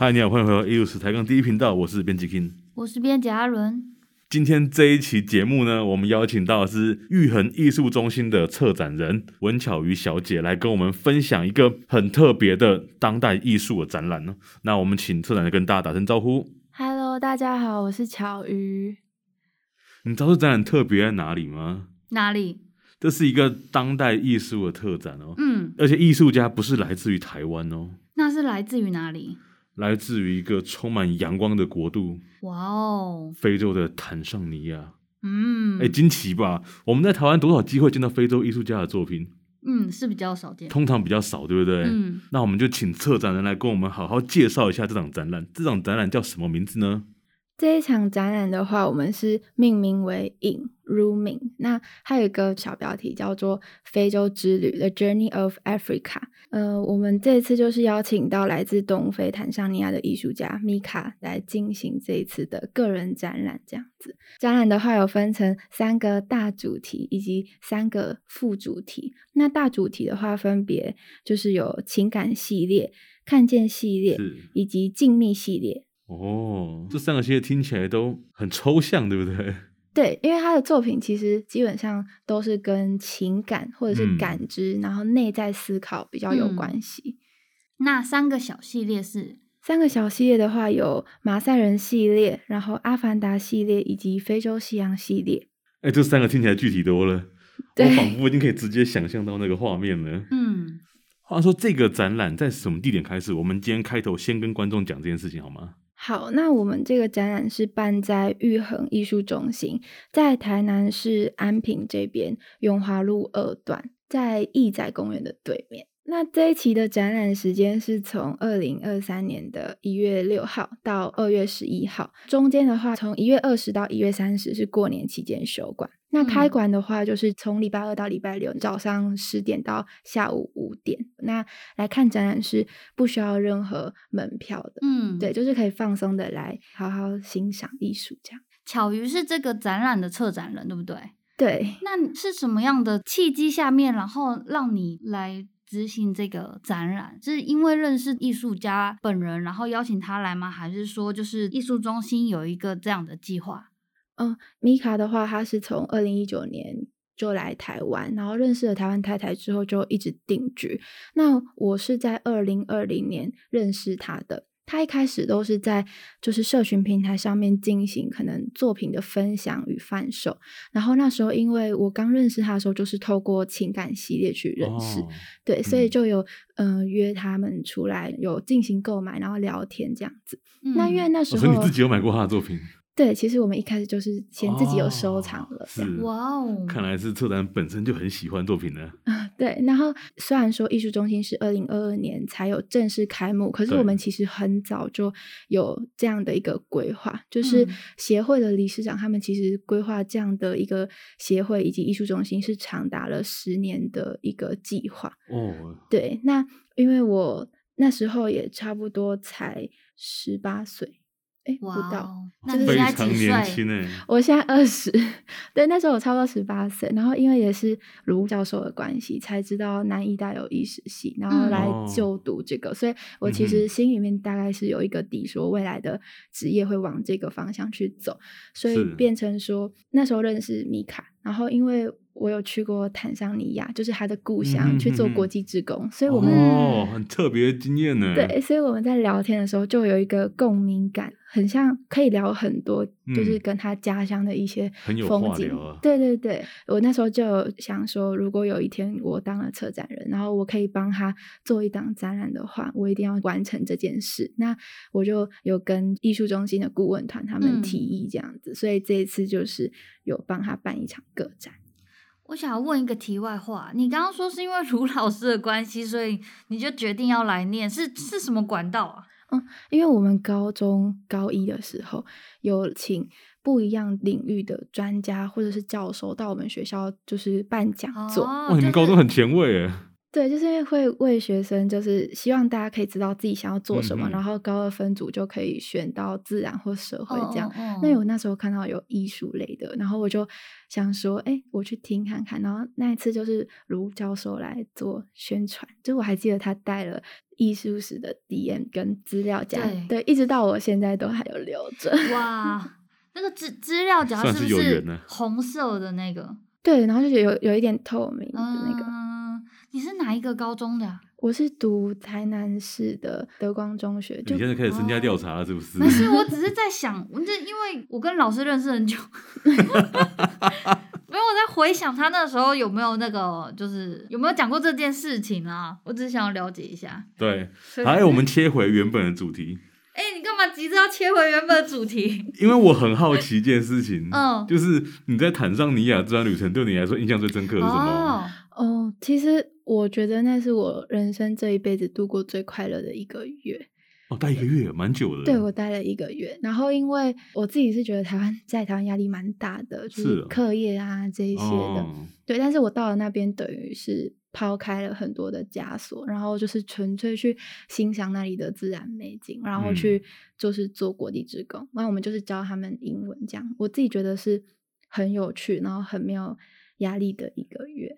嗨，你好，欢迎回到艺术史抬杠第一频道，我是编辑 King，我是编辑阿伦。今天这一期节目呢，我们邀请到的是玉衡艺术中心的策展人文巧瑜小姐来跟我们分享一个很特别的当代艺术的展览呢。那我们请策展人跟大家打声招呼。Hello，大家好，我是巧瑜。你知道这展览特别在哪里吗？哪里？这是一个当代艺术的特展哦。嗯，而且艺术家不是来自于台湾哦。那是来自于哪里？来自于一个充满阳光的国度，哇哦，非洲的坦尚尼亚。嗯，哎，惊奇吧？我们在台湾多少机会见到非洲艺术家的作品？嗯，是比较少见，通常比较少，对不对？嗯，那我们就请策展人来跟我们好好介绍一下这场展览。这场展览叫什么名字呢？这一场展览的话，我们是命名为 In Rooming。那它有一个小标题叫做《非洲之旅：The Journey of Africa》。呃，我们这一次就是邀请到来自东非坦桑尼亚的艺术家米卡来进行这一次的个人展览。这样子，展览的话有分成三个大主题以及三个副主题。那大主题的话，分别就是有情感系列、看见系列以及静谧系列。哦，这三个系列听起来都很抽象，对不对？对，因为他的作品其实基本上都是跟情感或者是感知，嗯、然后内在思考比较有关系。嗯、那三个小系列是？三个小系列的话，有马赛人系列，然后阿凡达系列，以及非洲夕阳系列。哎，这三个听起来具体多了，我仿佛已经可以直接想象到那个画面了。嗯，话说这个展览在什么地点开始？我们今天开头先跟观众讲这件事情好吗？好，那我们这个展览是办在玉衡艺术中心，在台南市安平这边永华路二段，在义载公园的对面。那这一期的展览时间是从二零二三年的一月六号到二月十一号，中间的话从一月二十到一月三十是过年期间休馆。那开馆的话，就是从礼拜二到礼拜六早上十点到下午五点。那来看展览是不需要任何门票的，嗯，对，就是可以放松的来好好欣赏艺术这样。巧于是这个展览的策展人，对不对？对。那是什么样的契机下面，然后让你来执行这个展览？是因为认识艺术家本人，然后邀请他来吗？还是说就是艺术中心有一个这样的计划？嗯，米卡的话，他是从二零一九年就来台湾，然后认识了台湾太太之后就一直定居。那我是在二零二零年认识他的，他一开始都是在就是社群平台上面进行可能作品的分享与贩售。然后那时候因为我刚认识他的时候，就是透过情感系列去认识，哦、对，所以就有嗯、呃、约他们出来有进行购买，然后聊天这样子。嗯、那因为那时候、你自己有买过他的作品。对，其实我们一开始就是先自己有收藏了。哇哦，看来是策展本身就很喜欢作品呢。啊，对。然后虽然说艺术中心是二零二二年才有正式开幕，可是我们其实很早就有这样的一个规划，就是协会的理事长他们其实规划这样的一个协会以及艺术中心是长达了十年的一个计划。哦，对。那因为我那时候也差不多才十八岁。哎，不到，那你现在几岁？非常年轻欸。我现在二十，对，那时候我差不多十八岁。然后因为也是卢教授的关系，才知道南医大有艺术系，然后来就读这个。嗯、所以我其实心里面大概是有一个底，说未来的职业会往这个方向去走。所以变成说那时候认识米卡，然后因为。我有去过坦桑尼亚，就是他的故乡，嗯、去做国际职工，所以我们哦，很特别的经验呢。对，所以我们在聊天的时候就有一个共鸣感，很像可以聊很多，就是跟他家乡的一些风景。嗯啊、对对对，我那时候就有想说，如果有一天我当了策展人，然后我可以帮他做一档展览的话，我一定要完成这件事。那我就有跟艺术中心的顾问团他们提议这样子，嗯、所以这一次就是有帮他办一场个展。我想要问一个题外话，你刚刚说是因为卢老师的关系，所以你就决定要来念，是是什么管道啊？嗯，因为我们高中高一的时候有请不一样领域的专家或者是教授到我们学校，就是办讲座。哦，哇，你们高中很前卫诶。对，就是因为会为学生，就是希望大家可以知道自己想要做什么，嗯、然后高二分组就可以选到自然或社会这样。那我那时候看到有艺术类的，然后我就想说，哎，我去听看看。然后那一次就是卢教授来做宣传，就我还记得他带了艺术史的 DM 跟资料夹，对，对，一直到我现在都还有留着。哇，那个资资料夹是不是红色的那个？对，然后就有有一点透明的那个。嗯你是哪一个高中的？我是读台南市的德光中学。你现在开始身家调查了，是不是？不是，我只是在想，我这因为我跟老师认识很久，没有我在回想他那时候有没有那个，就是有没有讲过这件事情啊？我只是想要了解一下。对，还有我们切回原本的主题。哎、欸，你干嘛急着要切回原本的主题？因为我很好奇一件事情，嗯，就是你在坦桑尼亚这段旅程对你来说印象最深刻的是什么？哦，哦，其实。我觉得那是我人生这一辈子度过最快乐的一个月。哦，待一个月，蛮久的。对，我待了一个月，然后因为我自己是觉得台湾 在台湾压力蛮大的，就是课业啊这一些的。哦、对，但是我到了那边，等于是抛开了很多的枷锁，然后就是纯粹去欣赏那里的自然美景，然后去就是做国际职工。然后我们就是教他们英文，这样我自己觉得是很有趣，然后很没有压力的一个月。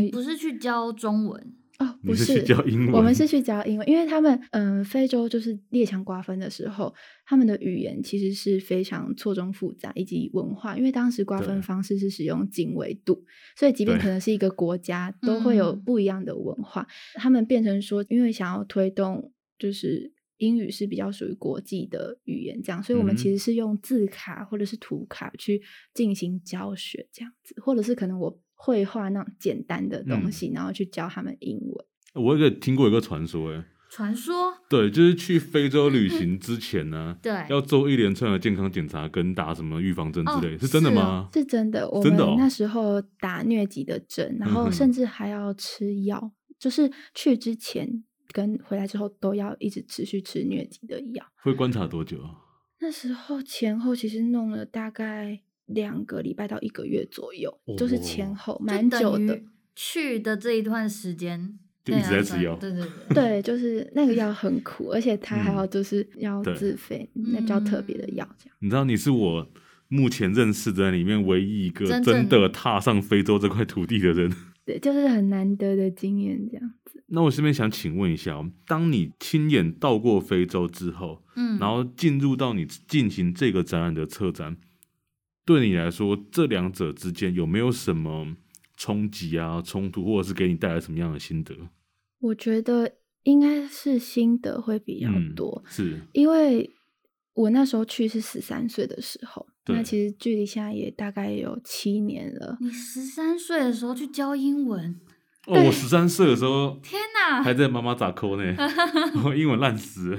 你不是去教中文哦？不是，是教英文。我们是去教英文，因为他们，嗯、呃，非洲就是列强瓜分的时候，他们的语言其实是非常错综复杂，以及文化，因为当时瓜分方式是使用经纬度，所以即便可能是一个国家，都会有不一样的文化。嗯、他们变成说，因为想要推动，就是英语是比较属于国际的语言，这样，所以我们其实是用字卡或者是图卡去进行教学，这样子，或者是可能我。绘画那种简单的东西，嗯、然后去教他们英文。我有个听过一个传说，哎，传说，对，就是去非洲旅行之前呢，对，要做一连串的健康检查跟打什么预防针之类，哦、是真的吗？是，是真的，我们那时候打疟疾的针，然后甚至还要吃药，嗯、就是去之前跟回来之后都要一直持续吃疟疾的药。会观察多久啊？那时候前后其实弄了大概。两个礼拜到一个月左右，哦、就是前后蛮久的。去的这一段时间就一直在吃药，对对对，对，就是那个药很苦，而且它还要就是要自费，嗯、那比较特别的药。这样，你知道你是我目前认识的里面唯一一个真的踏上非洲这块土地的人。对，就是很难得的经验这样子。那我这边想请问一下，当你亲眼到过非洲之后，嗯，然后进入到你进行这个展览的策展。对你来说，这两者之间有没有什么冲击啊、冲突，或者是给你带来什么样的心得？我觉得应该是心得会比较多，嗯、是因为我那时候去是十三岁的时候，那其实距离现在也大概有七年了。你十三岁的时候去教英文？哦，我十三岁的时候，天哪，还在妈妈咋抠呢？我英文烂死。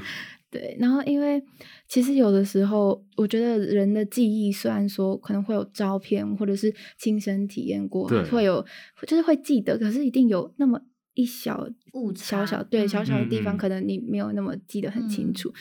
对，然后因为其实有的时候，我觉得人的记忆虽然说可能会有照片或者是亲身体验过，会有就是会记得，可是一定有那么一小小小对小小的地方，可能你没有那么记得很清楚。嗯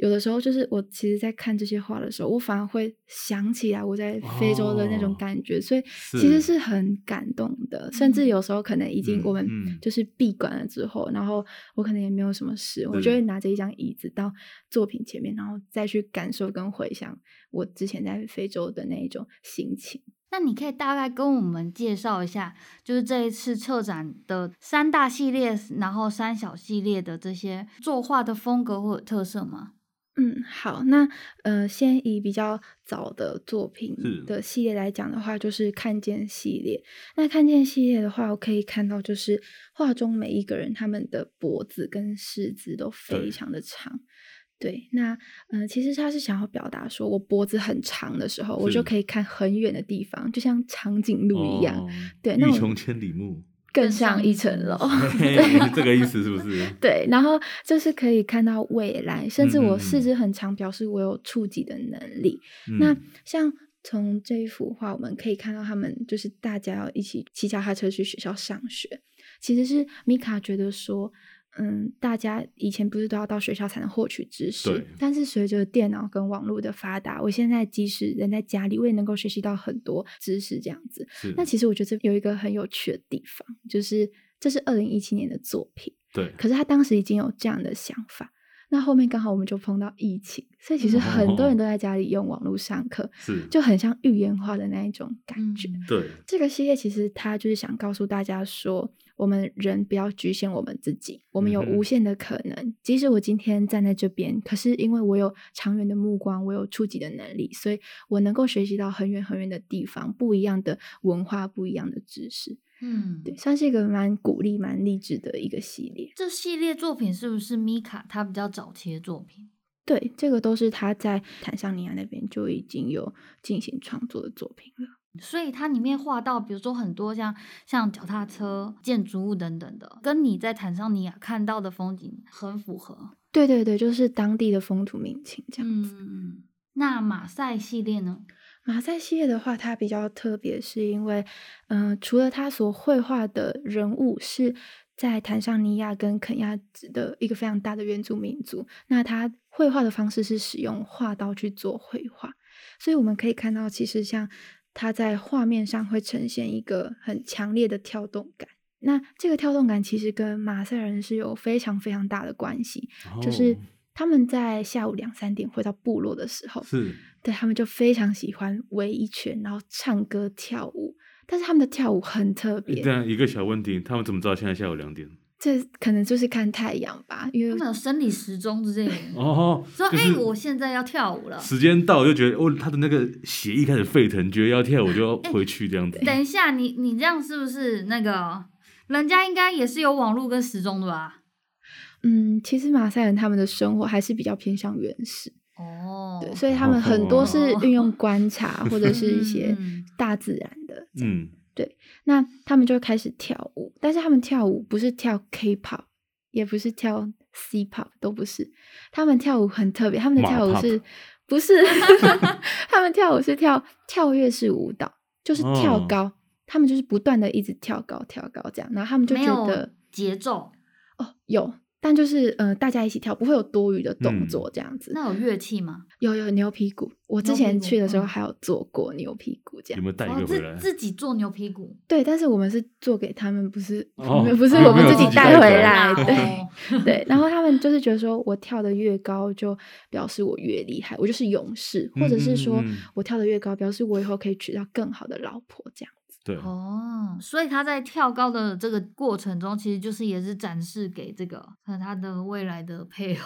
有的时候，就是我其实，在看这些画的时候，我反而会想起来我在非洲的那种感觉，哦、所以其实是很感动的。甚至有时候，可能已经我们就是闭馆了之后，嗯嗯、然后我可能也没有什么事，嗯、我就会拿着一张椅子到作品前面，然后再去感受跟回想我之前在非洲的那一种心情。那你可以大概跟我们介绍一下，就是这一次策展的三大系列，然后三小系列的这些作画的风格或者特色吗？嗯，好，那呃，先以比较早的作品的系列来讲的话，就是看见系列。那看见系列的话，我可以看到，就是画中每一个人他们的脖子跟四肢都非常的长。对，对，那嗯、呃，其实他是想要表达说，我脖子很长的时候，我就可以看很远的地方，就像长颈鹿一样。哦、对，那我穷千里目。更上一层楼，对这个意思是不是？对，然后就是可以看到未来，甚至我四肢很长，表示我有触及的能力。嗯、那像从这一幅画，我们可以看到他们就是大家要一起骑脚踏车去学校上学，其实是米卡觉得说。嗯，大家以前不是都要到学校才能获取知识？对。但是随着电脑跟网络的发达，我现在即使人在家里，我也能够学习到很多知识，这样子。是。那其实我觉得有一个很有趣的地方，就是这是二零一七年的作品。对，可是他当时已经有这样的想法。那后面刚好我们就碰到疫情，所以其实很多人都在家里用网络上课，是就很像预言化的那一种感觉。嗯、对，这个系列其实它就是想告诉大家说，我们人不要局限我们自己，我们有无限的可能。嗯、即使我今天站在这边，可是因为我有长远的目光，我有触及的能力，所以我能够学习到很远很远的地方，不一样的文化，不一样的知识。嗯，对，算是一个蛮鼓励、蛮励志的一个系列。这系列作品是不是米卡他比较早期的作品？对，这个都是他在坦桑尼亚那边就已经有进行创作的作品了。所以它里面画到，比如说很多像像脚踏车、建筑物等等的，跟你在坦桑尼亚看到的风景很符合。对对对，就是当地的风土民情这样子。嗯，那马赛系列呢？马赛系列的话，它比较特别，是因为，嗯、呃，除了他所绘画的人物是在坦桑尼亚跟肯亚的一个非常大的原住民族，那他绘画的方式是使用画刀去做绘画，所以我们可以看到，其实像他在画面上会呈现一个很强烈的跳动感。那这个跳动感其实跟马赛人是有非常非常大的关系，哦、就是。他们在下午两三点回到部落的时候，是对他们就非常喜欢围一圈，然后唱歌跳舞。但是他们的跳舞很特别。这样一个小问题，他们怎么知道现在下午两点？这可能就是看太阳吧，因为他们有生理时钟之类的。哦，说哎、就是欸，我现在要跳舞了，时间到就觉得哦，他的那个血液开始沸腾，觉得要跳舞就要 回去这样子。欸、等一下，你你这样是不是那个人家应该也是有网络跟时钟的吧？嗯，其实马赛人他们的生活还是比较偏向原始哦，对，所以他们很多是运用观察 或者是一些大自然的，嗯，对，那他们就开始跳舞，但是他们跳舞不是跳 K-pop，也不是跳 C-pop，都不是，他们跳舞很特别，他们的跳舞是不是？他们跳舞是跳跳跃式舞蹈，就是跳高，哦、他们就是不断的一直跳高跳高这样，然后他们就觉得节奏哦有。但就是呃，大家一起跳，不会有多余的动作这样子。嗯、那有乐器吗？有有牛皮鼓，我之前去的时候还有做过牛皮鼓，这样。有没有带一个回来？哦、自，自己做牛皮鼓？对，但是我们是做给他们，不是，哦、不是我们自己带回来。哦、对 对，然后他们就是觉得说我跳的越高，就表示我越厉害，我就是勇士，或者是说我跳的越高，表示我以后可以娶到更好的老婆这样。对哦，所以他在跳高的这个过程中，其实就是也是展示给这个和他的未来的配偶，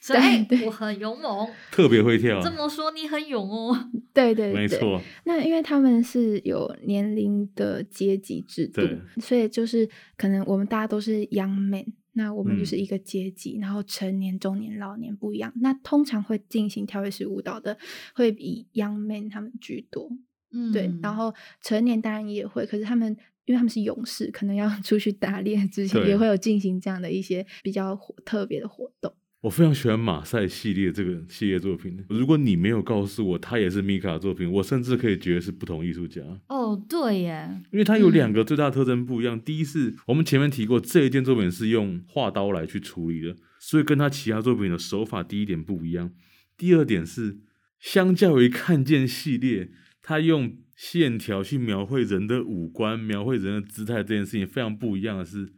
所以我很勇猛，特别会跳。这么说你很勇哦，对对对，没错。那因为他们是有年龄的阶级制度，所以就是可能我们大家都是 young man，那我们就是一个阶级，嗯、然后成年、中年、老年不一样。那通常会进行跳跃式舞蹈的，会以 young man 他们居多。嗯，对，然后成年当然也会，可是他们因为他们是勇士，可能要出去打猎之前，也会有进行这样的一些比较特别的活动。我非常喜欢马赛系列这个系列作品。如果你没有告诉我他也是米卡的作品，我甚至可以觉得是不同艺术家。哦，对耶，因为他有两个最大特征不一样。嗯、第一是我们前面提过，这一件作品是用画刀来去处理的，所以跟他其他作品的手法第一点不一样。第二点是，相较于看见系列。他用线条去描绘人的五官，描绘人的姿态，这件事情非常不一样的是，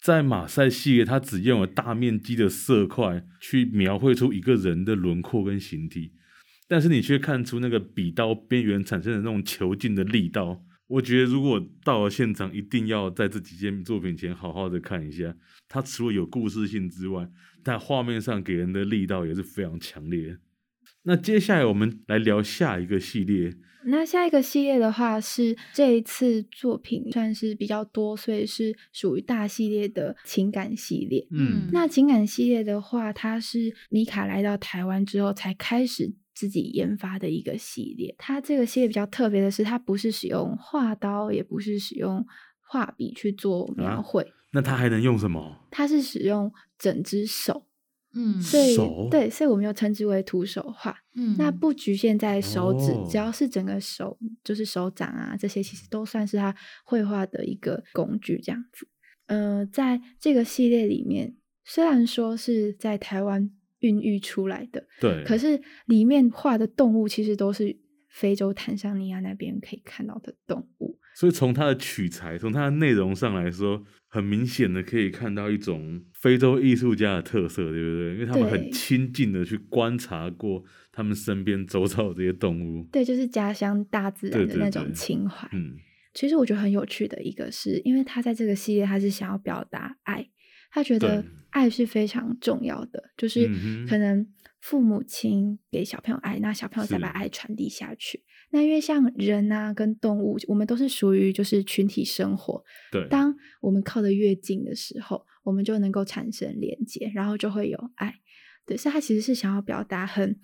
在马赛系列，他只用了大面积的色块去描绘出一个人的轮廓跟形体，但是你却看出那个笔刀边缘产生的那种遒劲的力道。我觉得如果到了现场，一定要在这几件作品前好好的看一下。它除了有故事性之外，但画面上给人的力道也是非常强烈。那接下来我们来聊下一个系列。那下一个系列的话是这一次作品算是比较多，所以是属于大系列的情感系列。嗯，那情感系列的话，它是米卡来到台湾之后才开始自己研发的一个系列。它这个系列比较特别的是，它不是使用画刀，也不是使用画笔去做描绘。啊，那它还能用什么？它是使用整只手。嗯，所以对，所以我们又称之为徒手画。嗯，那不局限在手指，哦，只要是整个手，就是手掌啊，这些其实都算是他绘画的一个工具，这样子。呃，在这个系列里面，虽然说是在台湾孕育出来的，对，可是里面画的动物其实都是非洲坦桑尼亚那边可以看到的动物。所以从它的取材，从它的内容上来说，很明显的可以看到一种非洲艺术家的特色，对不对？因为他们很亲近的去观察过他们身边周遭的这些动物。对，就是家乡大自然的那种情怀。嗯，其实我觉得很有趣的一个是，因为他在这个系列，他是想要表达爱，他觉得爱是非常重要的，就是可能父母亲给小朋友爱，那小朋友再把爱传递下去。那因为像人啊，跟动物，我们都是属于就是群体生活。对，当我们靠得越近的时候，我们就能够产生连接，然后就会有爱。对，所以他其实是想要表达很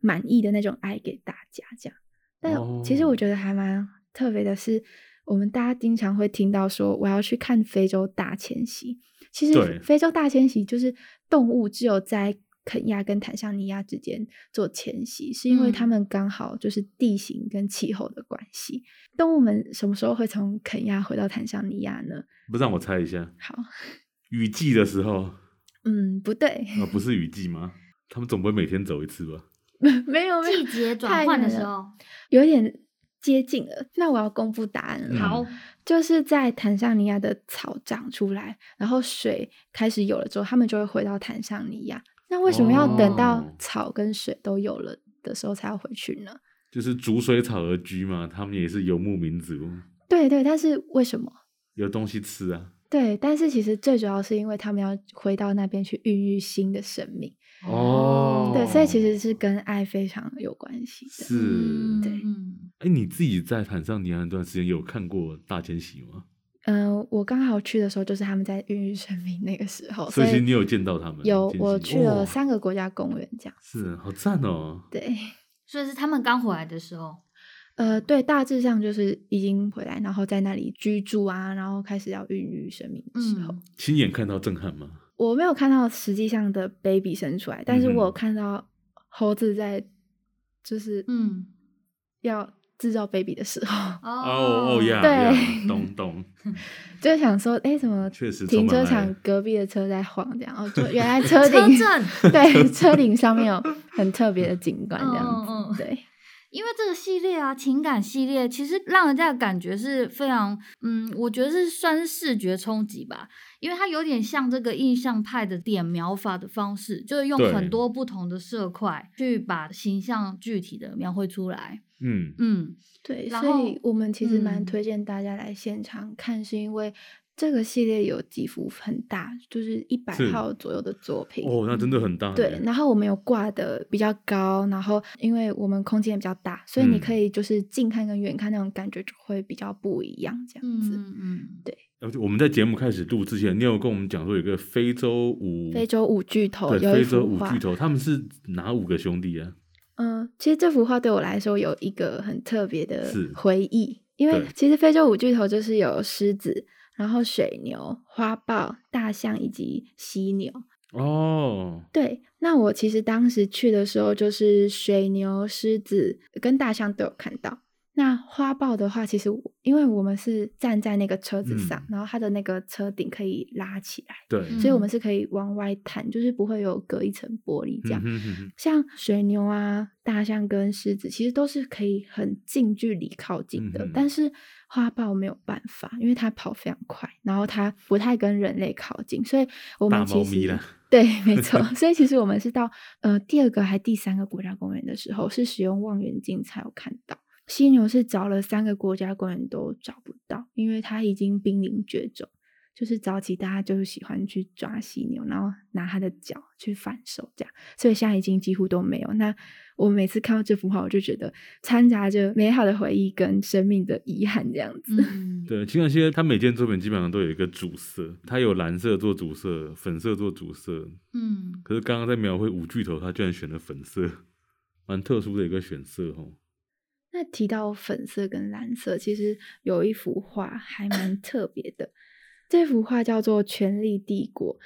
满意的那种爱给大家，这样。但其实我觉得还蛮特别的是，我们大家经常会听到说，我要去看非洲大迁徙。其实非洲大迁徙就是动物只有在。肯亚跟坦桑尼亚之间做迁徙，是因为他们刚好就是地形跟气候的关系。嗯、动物们什么时候会从肯亚回到坦桑尼亚呢？不让我猜一下。好，雨季的时候。嗯，不对。啊，不是雨季吗？他们总不会每天走一次吧？没有，没有，季节转换的时候，有点接近了。那我要公布答案了。好，就是在坦桑尼亚的草长出来，然后水开始有了之后，他们就会回到坦桑尼亚。那为什么要等到草跟水都有了的时候才要回去呢？就是逐水草而居嘛，他们也是游牧民族。对对，但是为什么？有东西吃啊。对，但是其实最主要是因为他们要回到那边去孕育新的生命。哦。对，所以其实是跟爱非常有关系的。是。对。哎，你自己在坦桑尼亚那段时间有看过大迁徙吗？我刚好去的时候就是他们在孕育生命那个时候，所以你有见到他们？有，我去了三个国家公园，这样是好赞哦。对，所以是他们刚回来的时候。呃，对，大致上就是已经回来，然后在那里居住啊，然后开始要孕育生命的时候。嗯、亲眼看到震撼吗？我没有看到实际上的 baby 生出来，但是我有看到猴子在，就是嗯，要。制造 baby 的时候，哦哦呀，对，咚咚，就想说，哎、欸，怎么停车场隔壁的车在晃这样？哦就原来 车顶，对，车顶上面有很特别的景观这样子，对。因为这个系列啊，情感系列其实让人家的感觉是非常，嗯，我觉得是算是视觉冲击吧，因为它有点像这个印象派的点描法的方式，就是用很多不同的色块去把形象具体的描绘出来。嗯嗯，对，所以我们其实蛮推荐大家来现场看，是因为。这个系列有几幅很大，就是一百号左右的作品哦，那真的很大。对，然后我们有挂的比较高，然后因为我们空间也比较大，所以你可以就是近看跟远看那种感觉就会比较不一样，这样子。嗯嗯，对。我们在节目开始录之前，你有跟我们讲说有个非洲五非洲五巨头，对，非洲五巨头，他们是哪五个兄弟啊？嗯，其实这幅画对我来说有一个很特别的回忆，因为其实非洲五巨头就是有狮子。然后水牛、花豹、大象以及犀牛哦，对，那我其实当时去的时候，就是水牛、狮子跟大象都有看到。那花豹的话，其实因为我们是站在那个车子上，嗯、然后它的那个车顶可以拉起来，对，所以我们是可以往外探，就是不会有隔一层玻璃这样。嗯、哼哼像水牛啊、大象跟狮子，其实都是可以很近距离靠近的，嗯、但是花豹没有办法，因为它跑非常快，然后它不太跟人类靠近，所以我们其实对，没错，所以其实我们是到呃第二个还第三个国家公园的时候，是使用望远镜才有看到。犀牛是找了三个国家公园都找不到，因为它已经濒临绝种。就是早期大家就是喜欢去抓犀牛，然后拿它的脚去反手，这样，所以现在已经几乎都没有。那我每次看到这幅画，我就觉得掺杂着美好的回忆跟生命的遗憾，这样子。嗯、对，情感系列它每件作品基本上都有一个主色，它有蓝色做主色，粉色做主色。嗯，可是刚刚在描绘五巨头，他居然选了粉色，蛮特殊的一个选色哦。那提到粉色跟蓝色，其实有一幅画还蛮特别的。这幅画叫做《权力帝国》，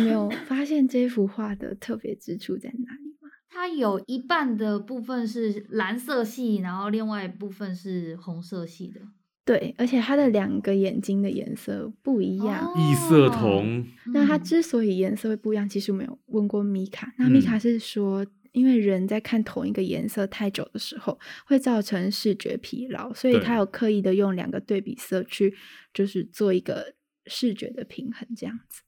你有 发现这幅画的特别之处在哪里吗？它有一半的部分是蓝色系，然后另外一部分是红色系的。对，而且它的两个眼睛的颜色不一样，异、哦、色瞳。那它之所以颜色会不一样，其实我们有问过米卡，那米卡是说。因为人在看同一个颜色太久的时候，会造成视觉疲劳，所以他有刻意的用两个对比色去，就是做一个视觉的平衡，这样子。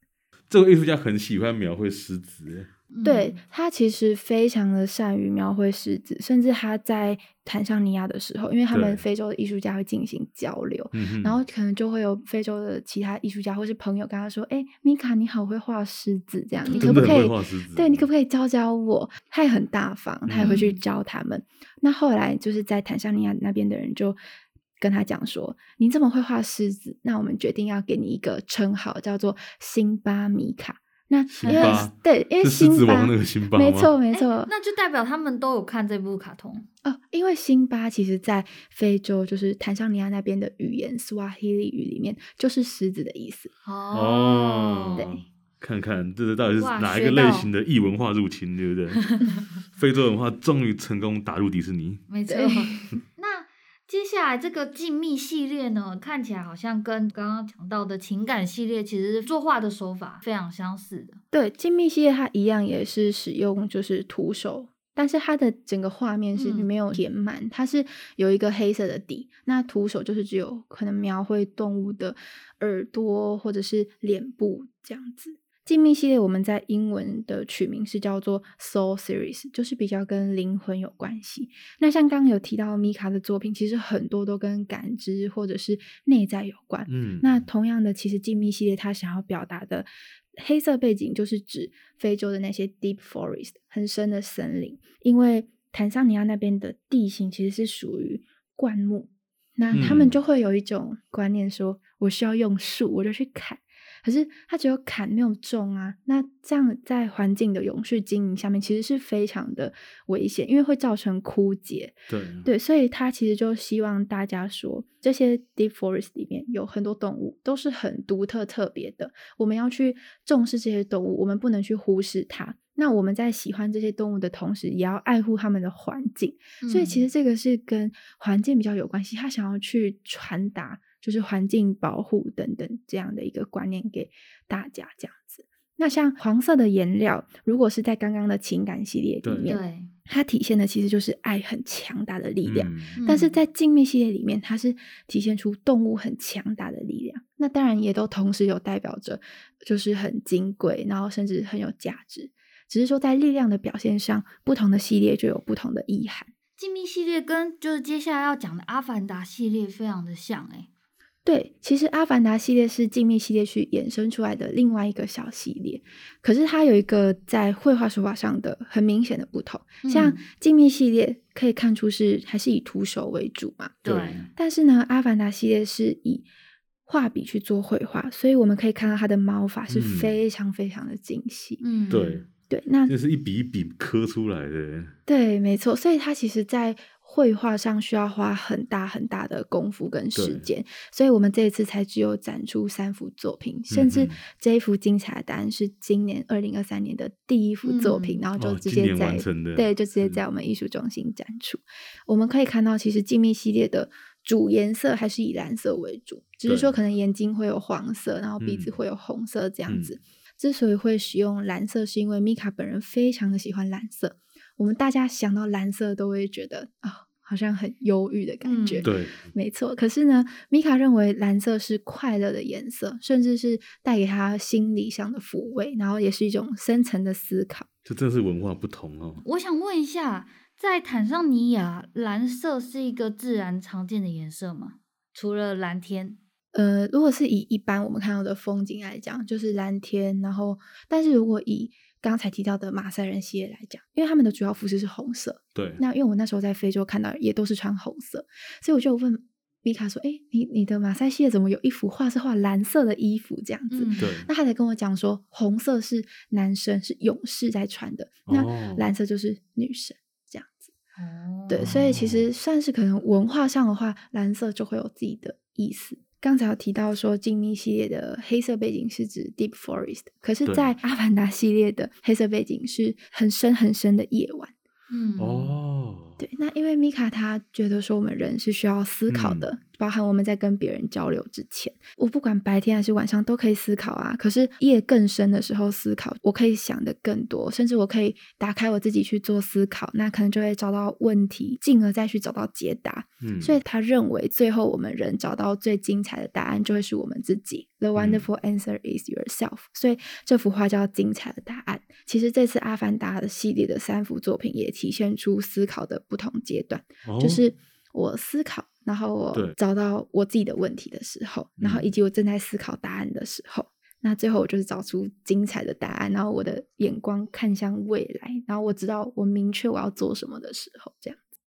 这个艺术家很喜欢描绘狮子。对，他其实非常的善于描绘狮子，甚至他在坦桑尼亚的时候，因为他们非洲的艺术家会进行交流，然后可能就会有非洲的其他艺术家或是朋友跟他说：“哎，米卡，你好会画狮子，这样你可不可以？对，你可不可以教教我？”他也很大方，他也会去教他们。嗯、那后来就是在坦桑尼亚那边的人就跟他讲说：“你这么会画狮子，那我们决定要给你一个称号，叫做辛巴米卡。”那因为对，因为辛巴那个辛巴没错没错，那就代表他们都有看这部卡通哦。因为辛巴其实，在非洲就是坦桑尼亚那边的语言斯瓦希里语里面，就是狮子的意思哦。对，看看这是到底是哪一个类型的异文化入侵，对不对？非洲文化终于成功打入迪士尼，没错。接下来这个静谧系列呢，看起来好像跟刚刚讲到的情感系列，其实作画的手法非常相似的。对，静谧系列它一样也是使用就是徒手，但是它的整个画面是没有填满，嗯、它是有一个黑色的底，那徒手就是只有可能描绘动物的耳朵或者是脸部这样子。静谧系列，我们在英文的取名是叫做 Soul Series，就是比较跟灵魂有关系。那像刚刚有提到米卡的作品，其实很多都跟感知或者是内在有关。嗯，那同样的，其实静谧系列它想要表达的黑色背景，就是指非洲的那些 Deep Forest 很深的森林，因为坦桑尼亚那边的地形其实是属于灌木，那他们就会有一种观念说，我需要用树，我就去砍。可是它只有砍没有种啊，那这样在环境的永续经营下面，其实是非常的危险，因为会造成枯竭。对对，所以他其实就希望大家说，这些 deep forest 里面有很多动物都是很独特特别的，我们要去重视这些动物，我们不能去忽视它。那我们在喜欢这些动物的同时，也要爱护它们的环境。嗯。所以其实这个是跟环境比较有关系，他想要去传达。就是环境保护等等这样的一个观念给大家这样子。那像黄色的颜料，如果是在刚刚的情感系列里面，对，它体现的其实就是爱很强大的力量。嗯、但是在静谧系列里面，它是体现出动物很强大的力量。那当然也都同时有代表着，就是很金贵，然后甚至很有价值。只是说在力量的表现上，不同的系列就有不同的意涵。静谧系列跟就是接下来要讲的阿凡达系列非常的像，欸，对，其实《阿凡达》系列是静谧系列去衍生出来的另外一个小系列，可是它有一个在绘画手法上的很明显的不同。嗯、像静谧系列可以看出是还是以徒手为主嘛，对。但是呢，《阿凡达》系列是以画笔去做绘画，所以我们可以看到它的毛发是非常非常的精细。嗯，对对，那这是一笔一笔刻出来的。对，没错。所以它其实，在绘画上需要花很大很大的功夫跟时间，所以我们这一次才只有展出三幅作品，甚至这一幅精彩的答案是今年二零二三年的第一幅作品，嗯、然后就直接在、哦、对，就直接在我们艺术中心展出。我们可以看到，其实静谧系列的主颜色还是以蓝色为主，只是说可能眼睛会有黄色，然后鼻子会有红色这样子。嗯、之所以会使用蓝色，是因为米卡本人非常的喜欢蓝色。我们大家想到蓝色都会觉得啊。哦好像很忧郁的感觉，嗯、对，没错。可是呢，米卡认为蓝色是快乐的颜色，甚至是带给他心理上的抚慰，然后也是一种深层的思考。这真是文化不同哦。我想问一下，在坦桑尼亚，蓝色是一个自然常见的颜色吗？除了蓝天？呃，如果是以一般我们看到的风景来讲，就是蓝天。然后，但是如果以刚才提到的马赛人系列来讲，因为他们的主要服饰是红色。对。那因为我那时候在非洲看到，也都是穿红色，所以我就问米卡说：“哎，你你的马赛系列怎么有一幅画是画蓝色的衣服这样子？”嗯、对。那他才跟我讲说，红色是男生是勇士在穿的，那蓝色就是女生这样子。哦。对，所以其实算是可能文化上的话，蓝色就会有自己的意思。刚才有提到说，静谧系列的黑色背景是指 Deep Forest，可是，在阿凡达系列的黑色背景是很深很深的夜晚。嗯，哦，对，那因为米卡他觉得说，我们人是需要思考的，嗯、包含我们在跟别人交流之前，我不管白天还是晚上都可以思考啊。可是夜更深的时候思考，我可以想得更多，甚至我可以打开我自己去做思考，那可能就会找到问题，进而再去找到解答。嗯，所以他认为最后我们人找到最精彩的答案，就会是我们自己。The wonderful answer is yourself。所以这幅画叫《精彩的答案》。其实这次《阿凡达》的系列的三幅作品也体现出思考的不同阶段，哦、就是我思考。然后我找到我自己的问题的时候，然后以及我正在思考答案的时候，那最后我就是找出精彩的答案，然后我的眼光看向未来，然后我知道我明确我要做什么的时候，这样子。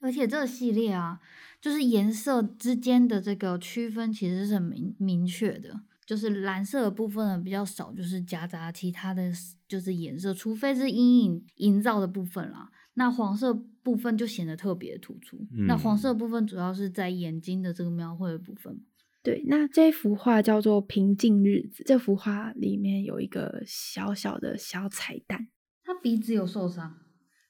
而且这个系列啊，就是颜色之间的这个区分其实是很明明确的，就是蓝色的部分呢比较少，就是夹杂其他的就是颜色，除非是阴影营造的部分啦。那黄色部分就显得特别突出。嗯。那黄色部分主要是在眼睛的这个描绘的部分。对，那这幅画叫做《平静日子》。这幅画里面有一个小小的小彩蛋，他鼻子有受伤。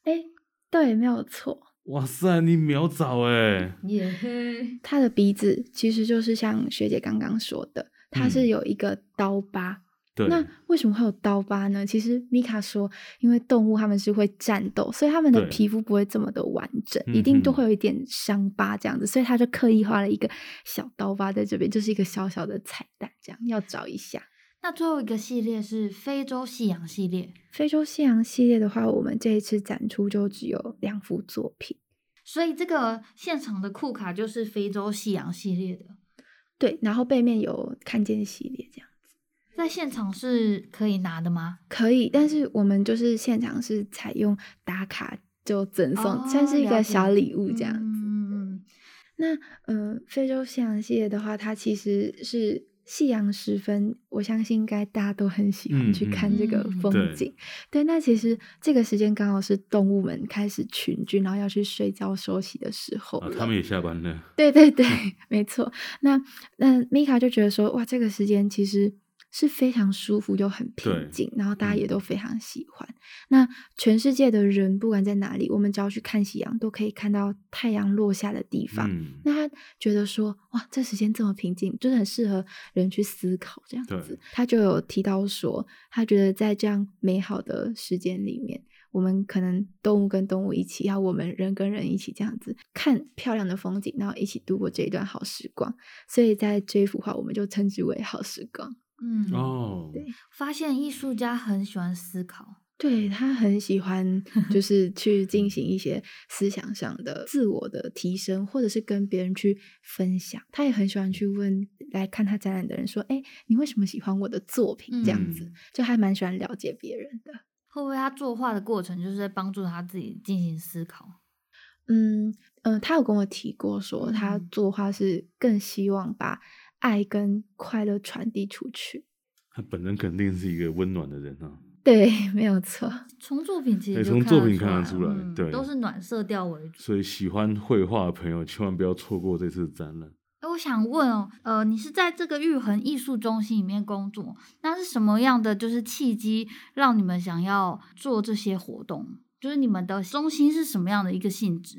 哎，对，没有错。哇塞，你秒找哎！耶嘿，他的鼻子其实就是像学姐刚刚说的，他是有一个刀疤。嗯对，那为什么会有刀疤呢？其实米卡说，因为动物它们是会战斗，所以它们的皮肤不会这么的完整，一定都会有一点伤疤这样子，所以他就刻意画了一个小刀疤在这边，就是一个小小的彩蛋，这样要找一下。那最后一个系列是非洲夕阳系列，非洲夕阳系列的话，我们这一次展出就只有两幅作品，所以这个现场的库卡就是非洲夕阳系列的，对，然后背面有看见系列这样。在现场是可以拿的吗？可以，但是我们就是现场是采用打卡就赠送，算是一个小礼物这样子。嗯嗯。那呃，非洲夕阳系列的话，它其实是夕阳时分，我相信应该大家都很喜欢去看这个风景。嗯嗯、对，对，那其实这个时间刚好是动物们开始群聚，然后要去睡觉休息的时候。啊，他们也下班了。对对对，没错。那那米卡就觉得说，哇，这个时间其实。是非常舒服又很平静，然后大家也都非常喜欢。嗯。那全世界的人不管在哪里，我们只要去看夕阳，都可以看到太阳落下的地方。嗯。那他觉得说，哇，这时间这么平静，就是很适合人去思考这样子。他就有提到说，他觉得在这样美好的时间里面，我们可能动物跟动物一起，要我们人跟人一起这样子看漂亮的风景，然后一起度过这一段好时光。所以在这一幅画，我们就称之为好时光。嗯哦，对，发现艺术家很喜欢思考，对，他很喜欢，就是去进行一些思想上的自我的提升，或者是跟别人去分享。他也很喜欢去问来看他展览的人说：“哎，你为什么喜欢我的作品？”这样子，嗯、就还蛮喜欢了解别人的。会不会他作画的过程就是在帮助他自己进行思考？嗯嗯、呃，他有跟我提过说，他作画是更希望把。爱跟快乐传递出去，他本人肯定是一个温暖的人啊。对，没有错。从作品其实从作品看得出来，嗯、对，都是暖色调为主。所以喜欢绘画的朋友千万不要错过这次展览。哎，我想问哦，呃，你是在这个玉恒艺术中心里面工作，那是什么样的就是契机让你们想要做这些活动？就是你们的中心是什么样的一个性质？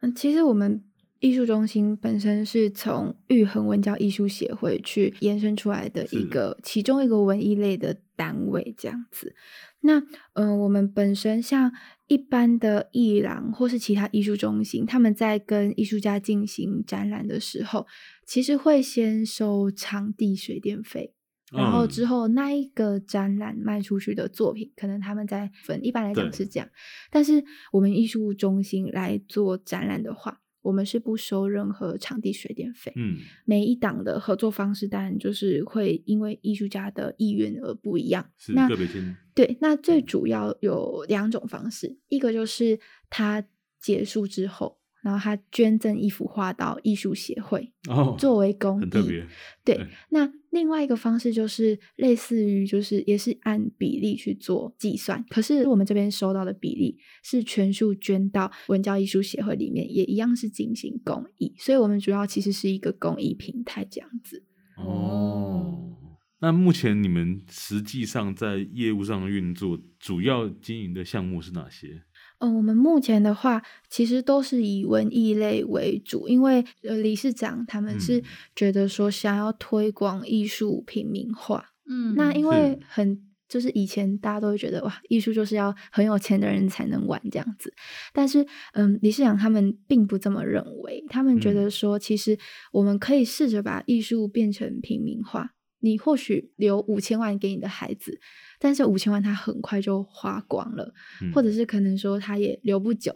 嗯，其实我们。艺术中心本身是从玉恒文教艺术协会去延伸出来的一个其中一个文艺类的单位，这样子。那嗯、呃，我们本身像一般的艺廊或是其他艺术中心，他们在跟艺术家进行展览的时候，其实会先收场地水电费，然后之后那一个展览卖出去的作品，可能他们在分。一般来讲是这样，但是我们艺术中心来做展览的话。我们是不收任何场地水电费。嗯，每一档的合作方式当然就是会因为艺术家的意愿而不一样。是那个别签。对，那最主要有两种方式，嗯，一个就是他结束之后。然后他捐赠一幅画到艺术协会，哦，作为公益，很特别。对，对，那另外一个方式就是类似于，就是也是按比例去做计算。可是我们这边收到的比例是全数捐到文教艺术协会里面，也一样是进行公益。所以，我们主要其实是一个公益平台这样子。哦，那目前你们实际上在业务上运作，主要经营的项目是哪些？嗯，我们目前的话，其实都是以文艺类为主，因为呃，理事长他们是觉得说想要推广艺术平民化。嗯，那因为很就是以前大家都会觉得哇，艺术就是要很有钱的人才能玩这样子，但是嗯，理事长他们并不这么认为，他们觉得说，其实我们可以试着把艺术变成平民化。你或许留五千万给你的孩子，但是五千万他很快就花光了，嗯、或者是可能说他也留不久，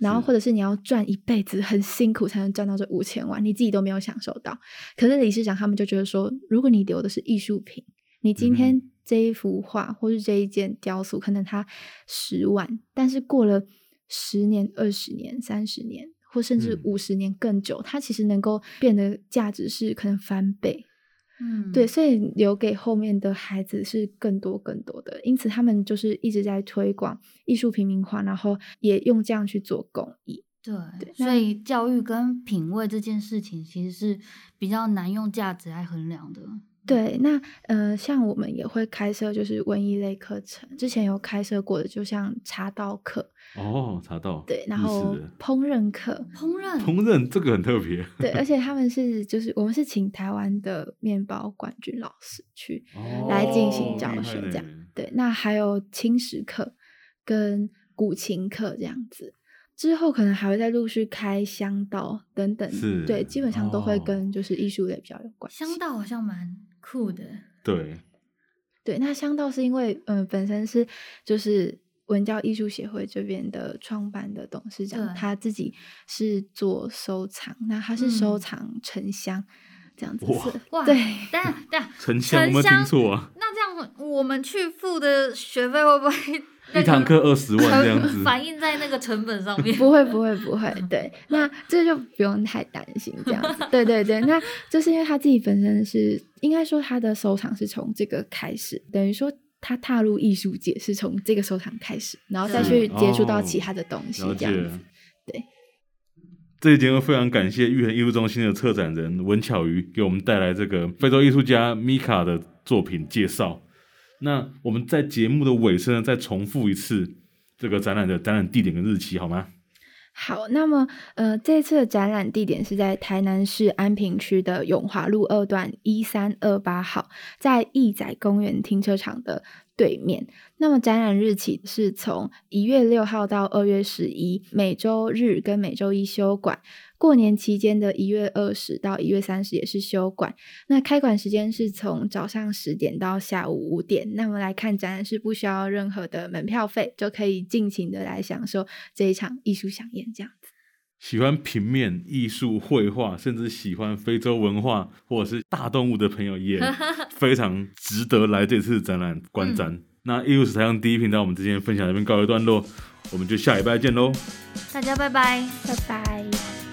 然后或者是你要赚一辈子很辛苦才能赚到这五千万，你自己都没有享受到。可是理事长他们就觉得说，如果你留的是艺术品，你今天这一幅画或是这一件雕塑，可能它十万，但是过了十年、二十年、三十年，或甚至五十年更久，嗯、它其实能够变得价值是可能翻倍。嗯，对，所以留给后面的孩子是更多更多的，因此他们就是一直在推广艺术平民化，然后也用这样去做公益。对，对，所以教育跟品味这件事情其实是比较难用价值来衡量的。对，那呃，像我们也会开设就是文艺类课程，之前有开设过的，就像茶道课哦，茶道对，然后烹饪课，烹饪烹饪这个很特别，对，而且 他们是就是我们是请台湾的面包冠军老师去来进行教学，这样、哦、对，那还有青石课跟古琴课这样子，之后可能还会再陆续开香道等等，是对，基本上都会跟就是艺术类比较有关。香道好像蛮。酷的，对，对，那香道是因为，嗯、呃，本身是就是文教艺术协会这边的创办的董事长，他自己是做收藏，那他是收藏沉香、嗯、这样子是，哇，对，等下等下，沉香我没听错啊？那这样我们去付的学费会不会？一堂课二十万这样子，反映在那个成本上面。不会不会不会，对，那这就不用太担心这样子。对对对，那就是因为他自己本身是，应该说他的收藏是从这个开始，等于说他踏入艺术界是从这个收藏开始，然后再去接触到其他的东西这样子。对，这一节目非常感谢玉恒艺术中心的策展人文巧瑜给我们带来这个非洲艺术家米卡的作品介绍。那我们在节目的尾声呢，再重复一次这个展览的展览地点跟日期，好吗？好，那么呃，这次的展览地点是在台南市安平区的永华路二段一三二八号，在义载公园停车场的对面。那么展览日期是从一月六号到二月十一，每周日跟每周一休馆。过年期间的一月二十到一月三十也是休馆，那开馆时间是从早上十点到下午五点。那么来看展览是不需要任何的门票费，就可以尽情的来享受这一场艺术飨宴。这样子，喜欢平面艺术、绘画，甚至喜欢非洲文化或者是大动物的朋友，也 非常值得来这次展览观展。嗯、那艺术史台上第一频道，我们之间分享这边告一段落，我们就下礼拜见喽！大家拜拜，拜拜。